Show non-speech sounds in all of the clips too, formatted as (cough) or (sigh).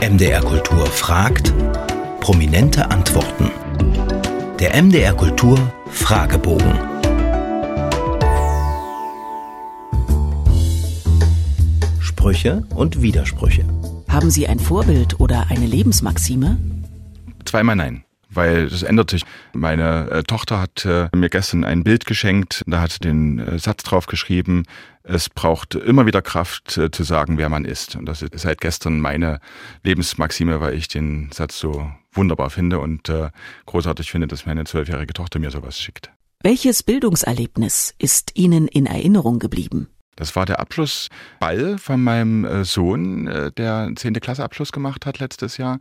MDR Kultur fragt, prominente Antworten. Der MDR Kultur Fragebogen. Sprüche und Widersprüche. Haben Sie ein Vorbild oder eine Lebensmaxime? Zweimal nein weil das ändert sich. Meine äh, Tochter hat äh, mir gestern ein Bild geschenkt, da hat sie den äh, Satz drauf geschrieben, es braucht immer wieder Kraft äh, zu sagen, wer man ist. Und das ist seit gestern meine Lebensmaxime, weil ich den Satz so wunderbar finde und äh, großartig finde, dass meine zwölfjährige Tochter mir sowas schickt. Welches Bildungserlebnis ist Ihnen in Erinnerung geblieben? Das war der Abschlussball von meinem äh, Sohn, äh, der 10. Klasse Abschluss gemacht hat letztes Jahr.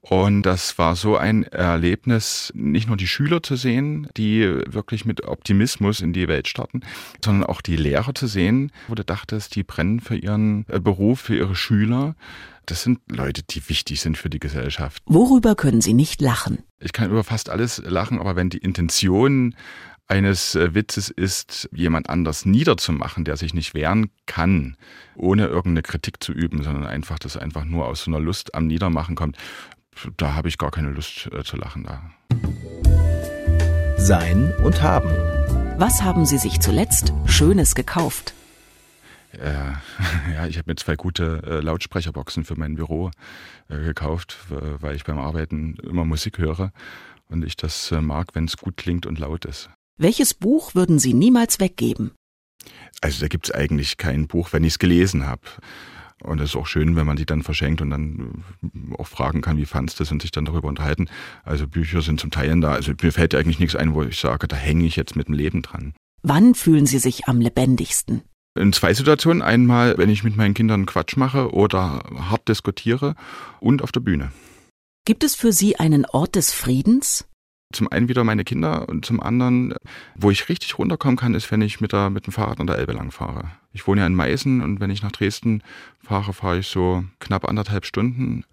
Und das war so ein Erlebnis, nicht nur die Schüler zu sehen, die wirklich mit Optimismus in die Welt starten, sondern auch die Lehrer zu sehen, wo du dachtest, die brennen für ihren äh, Beruf, für ihre Schüler. Das sind Leute, die wichtig sind für die Gesellschaft. Worüber können Sie nicht lachen? Ich kann über fast alles lachen, aber wenn die Intention eines äh, Witzes ist, jemand anders niederzumachen, der sich nicht wehren kann, ohne irgendeine Kritik zu üben, sondern einfach, dass einfach nur aus so einer Lust am Niedermachen kommt. Da habe ich gar keine Lust äh, zu lachen da. Sein und haben. Was haben Sie sich zuletzt Schönes gekauft? Äh, (laughs) ja, ich habe mir zwei gute äh, Lautsprecherboxen für mein Büro äh, gekauft, weil ich beim Arbeiten immer Musik höre und ich das äh, mag, wenn es gut klingt und laut ist. Welches Buch würden Sie niemals weggeben? Also da gibt es eigentlich kein Buch, wenn ich es gelesen habe. Und es ist auch schön, wenn man die dann verschenkt und dann äh, auch fragen kann, wie fandest du das und sich dann darüber unterhalten. Also Bücher sind zum Teil da. Also mir fällt eigentlich nichts ein, wo ich sage, da hänge ich jetzt mit dem Leben dran. Wann fühlen Sie sich am lebendigsten? In zwei Situationen. Einmal, wenn ich mit meinen Kindern Quatsch mache oder hart diskutiere und auf der Bühne. Gibt es für Sie einen Ort des Friedens? Zum einen wieder meine Kinder und zum anderen, wo ich richtig runterkommen kann, ist, wenn ich mit, der, mit dem Fahrrad an der Elbe lang fahre. Ich wohne ja in Meißen und wenn ich nach Dresden fahre, fahre ich so knapp anderthalb Stunden.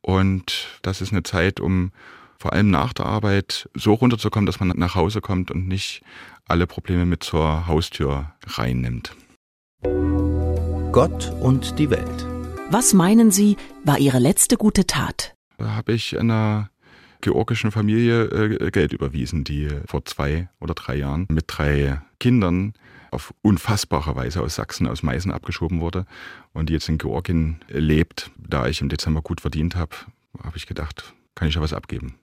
Und das ist eine Zeit, um vor allem nach der Arbeit so runterzukommen, dass man nach Hause kommt und nicht alle Probleme mit zur Haustür reinnimmt. Gott und die Welt. Was meinen Sie, war Ihre letzte gute Tat? Da habe ich einer georgischen Familie äh, Geld überwiesen, die vor zwei oder drei Jahren mit drei Kindern auf unfassbare Weise aus Sachsen, aus Meißen abgeschoben wurde und die jetzt in Georgien lebt. Da ich im Dezember gut verdient habe, habe ich gedacht, kann ich ja was abgeben.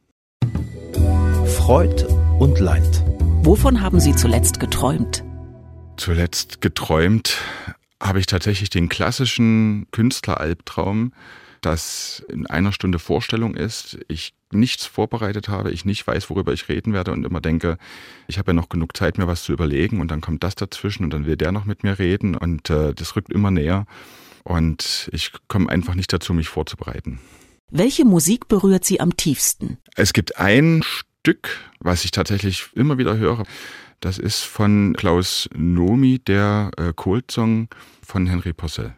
Freud und Leid. Wovon haben Sie zuletzt geträumt? Zuletzt geträumt habe ich tatsächlich den klassischen Künstleralbtraum, dass in einer Stunde Vorstellung ist, ich nichts vorbereitet habe, ich nicht weiß, worüber ich reden werde und immer denke, ich habe ja noch genug Zeit, mir was zu überlegen und dann kommt das dazwischen und dann will der noch mit mir reden und äh, das rückt immer näher und ich komme einfach nicht dazu, mich vorzubereiten. Welche Musik berührt Sie am tiefsten? Es gibt ein Stück, was ich tatsächlich immer wieder höre. Das ist von Klaus Nomi, der äh, Kultsong von Henry Porcel.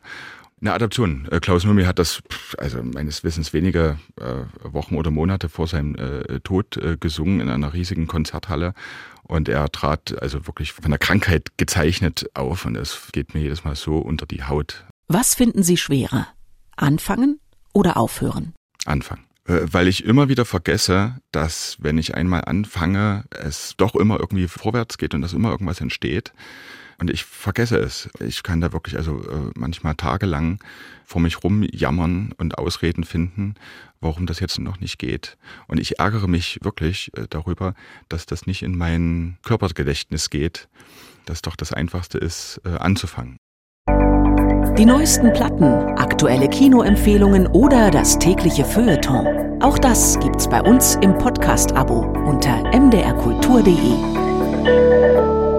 Eine Adaption. Äh, Klaus Nomi hat das, also meines Wissens wenige äh, Wochen oder Monate vor seinem äh, Tod gesungen in einer riesigen Konzerthalle. Und er trat also wirklich von der Krankheit gezeichnet auf. Und es geht mir jedes Mal so unter die Haut. Was finden Sie schwerer? Anfangen oder aufhören? Anfangen. Äh, weil ich immer wieder vergesse, dass wenn ich einmal anfange, es doch immer irgendwie vorwärts geht und dass immer irgendwas entsteht. Und ich vergesse es. Ich kann da wirklich also äh, manchmal tagelang vor mich rum jammern und Ausreden finden, warum das jetzt noch nicht geht. Und ich ärgere mich wirklich äh, darüber, dass das nicht in mein Körpergedächtnis geht, dass doch das Einfachste ist, anzufangen. Die neuesten Platten, aktuelle Kinoempfehlungen oder das tägliche Feuilleton. Auch das gibt's bei uns im Podcast-Abo unter mdrkultur.de.